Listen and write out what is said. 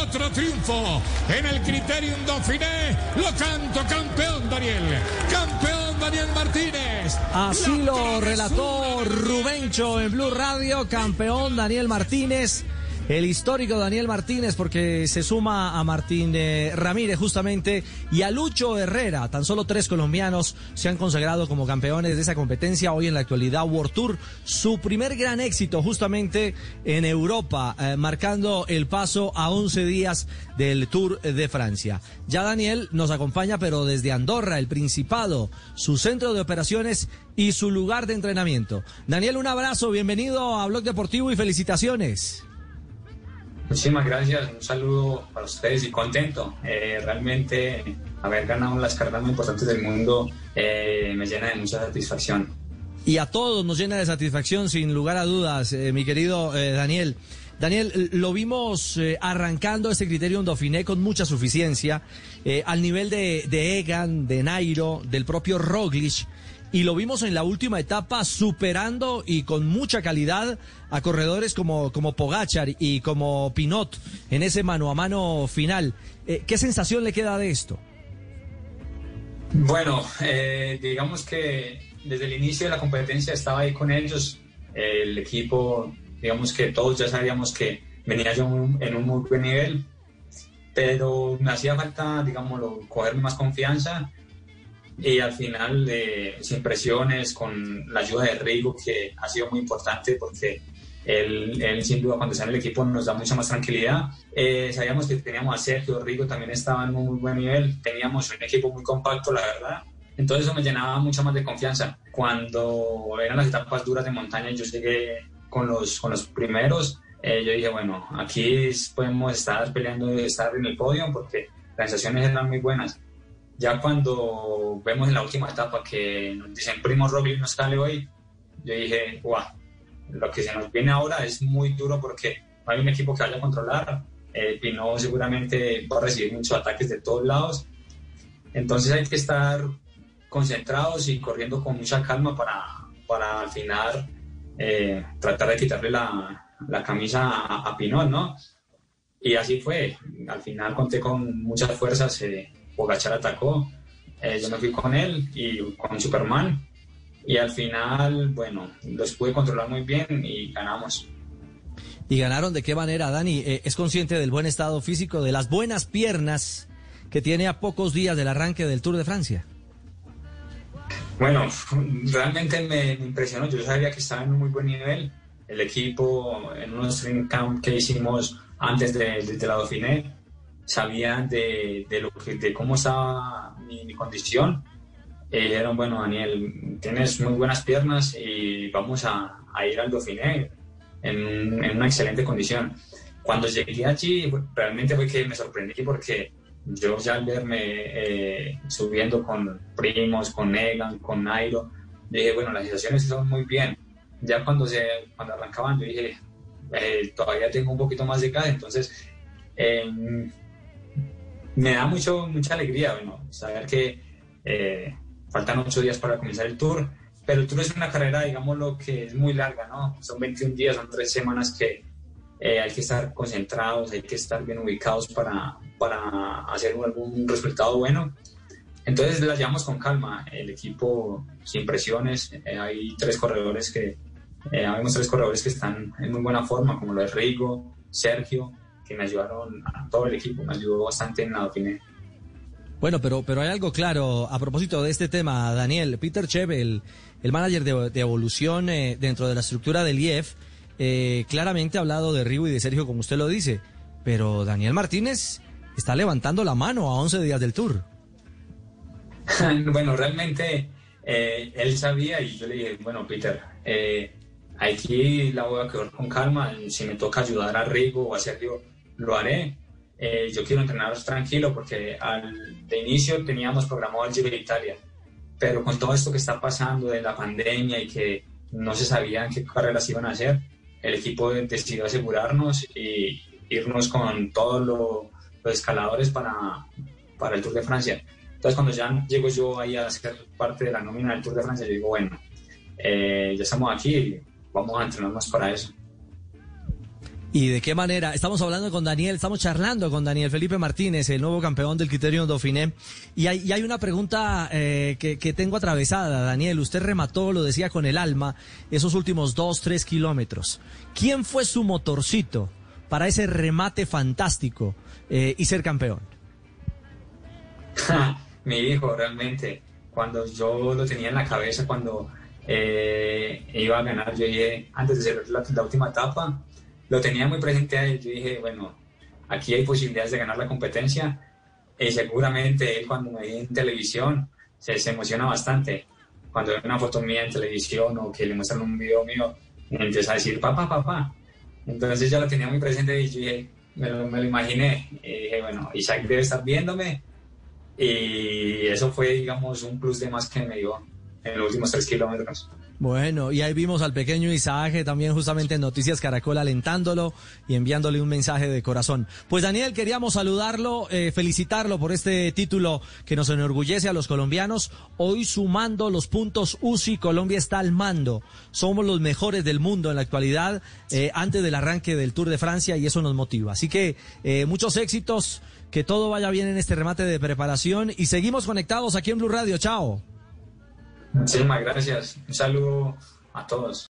Otro triunfo en el Criterium Dauphiné. Lo canto campeón, Daniel. Campeón, Daniel Martínez. Así lo relató Rubencho en Blue Radio. Campeón, Daniel Martínez. El histórico Daniel Martínez, porque se suma a Martín eh, Ramírez justamente y a Lucho Herrera. Tan solo tres colombianos se han consagrado como campeones de esa competencia hoy en la actualidad World Tour. Su primer gran éxito justamente en Europa, eh, marcando el paso a 11 días del Tour de Francia. Ya Daniel nos acompaña, pero desde Andorra, el Principado, su centro de operaciones y su lugar de entrenamiento. Daniel, un abrazo, bienvenido a Blog Deportivo y felicitaciones. Muchísimas gracias, un saludo para ustedes y contento. Eh, realmente haber ganado las carreras más importantes del mundo eh, me llena de mucha satisfacción. Y a todos nos llena de satisfacción, sin lugar a dudas, eh, mi querido Daniel. Daniel, lo vimos arrancando este criterio Dauphiné con mucha suficiencia, al nivel de, de Egan, de Nairo, del propio Roglic y lo vimos en la última etapa superando y con mucha calidad a corredores como, como Pogachar y como Pinot en ese mano a mano final. Eh, ¿Qué sensación le queda de esto? Bueno, eh, digamos que desde el inicio de la competencia estaba ahí con ellos. El equipo, digamos que todos ya sabíamos que venía yo en un muy buen nivel, pero me hacía falta, digámoslo, cogerme más confianza y al final eh, sin presiones, con la ayuda de Rigo, que ha sido muy importante porque él, él sin duda cuando está en el equipo nos da mucha más tranquilidad. Eh, sabíamos que teníamos a Sergio, Rigo también estaba en un muy buen nivel, teníamos un equipo muy compacto, la verdad. Entonces eso me llenaba mucho más de confianza. Cuando eran las etapas duras de montaña, yo llegué con los, con los primeros. Eh, yo dije, bueno, aquí podemos estar peleando, estar en el podio porque las sensaciones eran muy buenas ya cuando vemos en la última etapa que nos dicen Primo Roglic no sale hoy, yo dije, guau, lo que se nos viene ahora es muy duro porque no hay un equipo que vaya a controlar. Eh, Pino seguramente va a recibir muchos ataques de todos lados. Entonces hay que estar concentrados y corriendo con mucha calma para, para al final eh, tratar de quitarle la, la camisa a, a, Pinot, ¿no? Y así fue. Al final conté con muchas fuerzas. Eh, Pogachar atacó, eh, yo me fui con él y con Superman y al final, bueno, los pude controlar muy bien y ganamos. ¿Y ganaron de qué manera, Dani? Eh, ¿Es consciente del buen estado físico, de las buenas piernas que tiene a pocos días del arranque del Tour de Francia? Bueno, realmente me, impresionó. Yo sabía que estaba en un muy buen nivel. El equipo, en unos training camp que hicimos antes de, de la Dauphiné, sabían de, de, lo que, de cómo estaba mi, condición. Y dijeron, bueno, Daniel, tienes muy buenas piernas y vamos a, a ir al Dauphiné en, en, una excelente condición. Cuando llegué allí, realmente fue que me sorprendí porque yo ya al verme eh, subiendo con primos, con Egan, con Nairo, dije, bueno, las situaciones son muy bien. Ya cuando, se, cuando arrancaban, yo dije, eh, todavía tengo un poquito más de gas, entonces eh, me da mucho, mucha alegría, bueno, saber que eh, faltan ocho días para comenzar el tour, pero el tour es una carrera, digamos, lo que es muy larga, ¿no? Son 21 días, son tres semanas que eh, hay que estar concentrados, hay que estar bien ubicados para, para hacer algún resultado bueno. Entonces la llevamos con calma, el equipo sin presiones, eh, hay tres corredores que, hay tres corredores que están en muy buena forma, como lo de Rigo, Sergio, que me ayudaron a todo el equipo, me ayudó bastante en la Dauphiné. Bueno, pero, pero hay algo claro a propósito de este tema, Daniel. Peter Chev, el, el manager de, evolución eh, dentro de la estructura del IEF, eh, claramente ha hablado de Rigo y de Sergio, como usted lo dice. Pero Daniel Martínez está levantando la mano a 11 días del Tour. bueno, realmente eh, él sabía y yo le dije, bueno, Peter, aquí la voy a quedar con calma. Si me toca ayudar a Rigo o a Sergio, lo haré. Eh, yo quiero entrenaros tranquilo porque al, de inicio teníamos programado el Giro de Italia, pero con todo esto que está pasando de la pandemia y que no se sabían qué carreras iban a hacer, el equipo decidió asegurarnos y irnos con todos los escaladores para, para el Tour de Francia. Entonces cuando ya llego yo ahí a ser parte de la nómina del Tour de Francia, yo digo, bueno, eh, ya estamos aquí, vamos a entrenarnos para eso. ¿Y de qué manera? Estamos hablando con Daniel, estamos charlando con Daniel Felipe Martínez, el nuevo campeón del Criterium Dauphiné. Y hay, y hay una pregunta eh, que, que, tengo atravesada, Daniel. Usted remató, lo decía con el alma, esos últimos dos, tres kilómetros. ¿Quién fue su motorcito para ese remate fantástico eh, y ser campeón? Mi hijo, realmente. Cuando yo lo tenía en la cabeza, cuando eh, iba a ganar, yo dije, antes de hacer la, última etapa, lo tenía muy presente a él. Yo dije, bueno, aquí hay posibilidades de ganar la competencia y seguramente él cuando me ve en televisión se, se, emociona bastante. Cuando ve una foto mía en televisión o que le muestran un video mío, empieza a decir, papá, papá. Entonces ya lo tenía muy presente y dije, me lo, me lo imaginé. Y dije, bueno, Isaac debe estar viéndome. Y eso fue, digamos, un plus de más que me dio en los últimos tres kilómetros. Bueno, y ahí vimos al pequeño Isaac también justamente en Noticias Caracol alentándolo y enviándole un mensaje de corazón. Pues Daniel, queríamos saludarlo, eh, felicitarlo por este título que nos enorgullece a los colombianos. Hoy sumando los puntos UCI, Colombia está al mando. Somos los mejores del mundo en la actualidad eh, antes del arranque del Tour de Francia y eso nos motiva. Así que eh, muchos éxitos, que todo vaya bien en este remate de preparación y seguimos conectados aquí en Blue Radio. Chao. Muchísimas gracias. Un saludo a todos.